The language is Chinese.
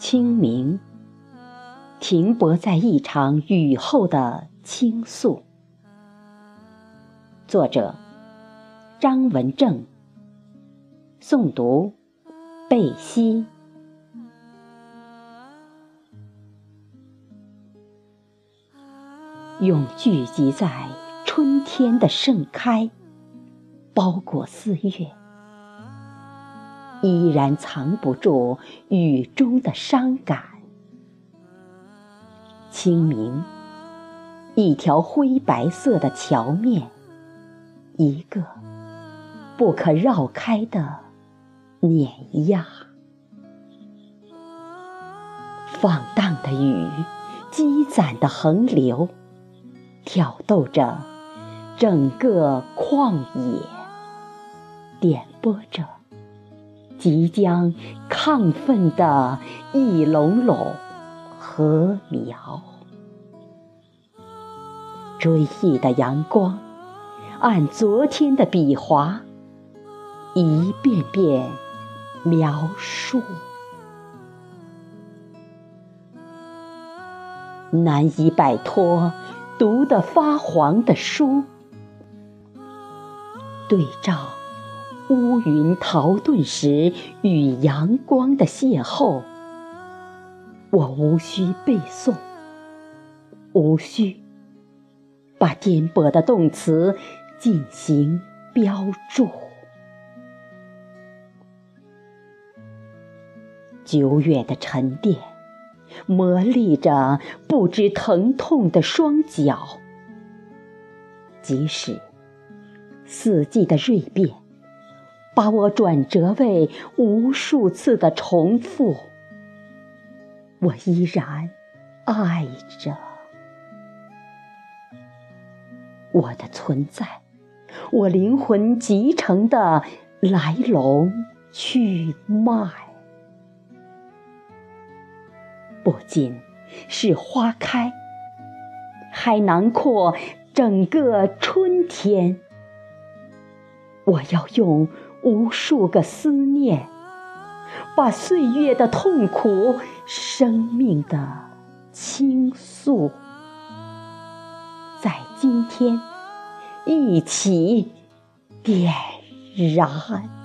清明，停泊在一场雨后的倾诉。作者：张文正。诵读：贝西。用聚集在春天的盛开，包裹四月。依然藏不住雨中的伤感。清明，一条灰白色的桥面，一个不可绕开的碾压。放荡的雨，积攒的横流，挑逗着整个旷野，点拨着。即将亢奋的一垄垄禾苗，追忆的阳光，按昨天的笔划，一遍遍描述。难以摆脱读得发黄的书，对照。乌云逃遁时与阳光的邂逅，我无需背诵，无需把颠簸的动词进行标注。久远的沉淀，磨砺着不知疼痛的双脚，即使四季的锐变。把我转折为无数次的重复，我依然爱着我的存在，我灵魂集成的来龙去脉，不仅是花开，还囊括整个春天。我要用。无数个思念，把岁月的痛苦、生命的倾诉，在今天一起点燃。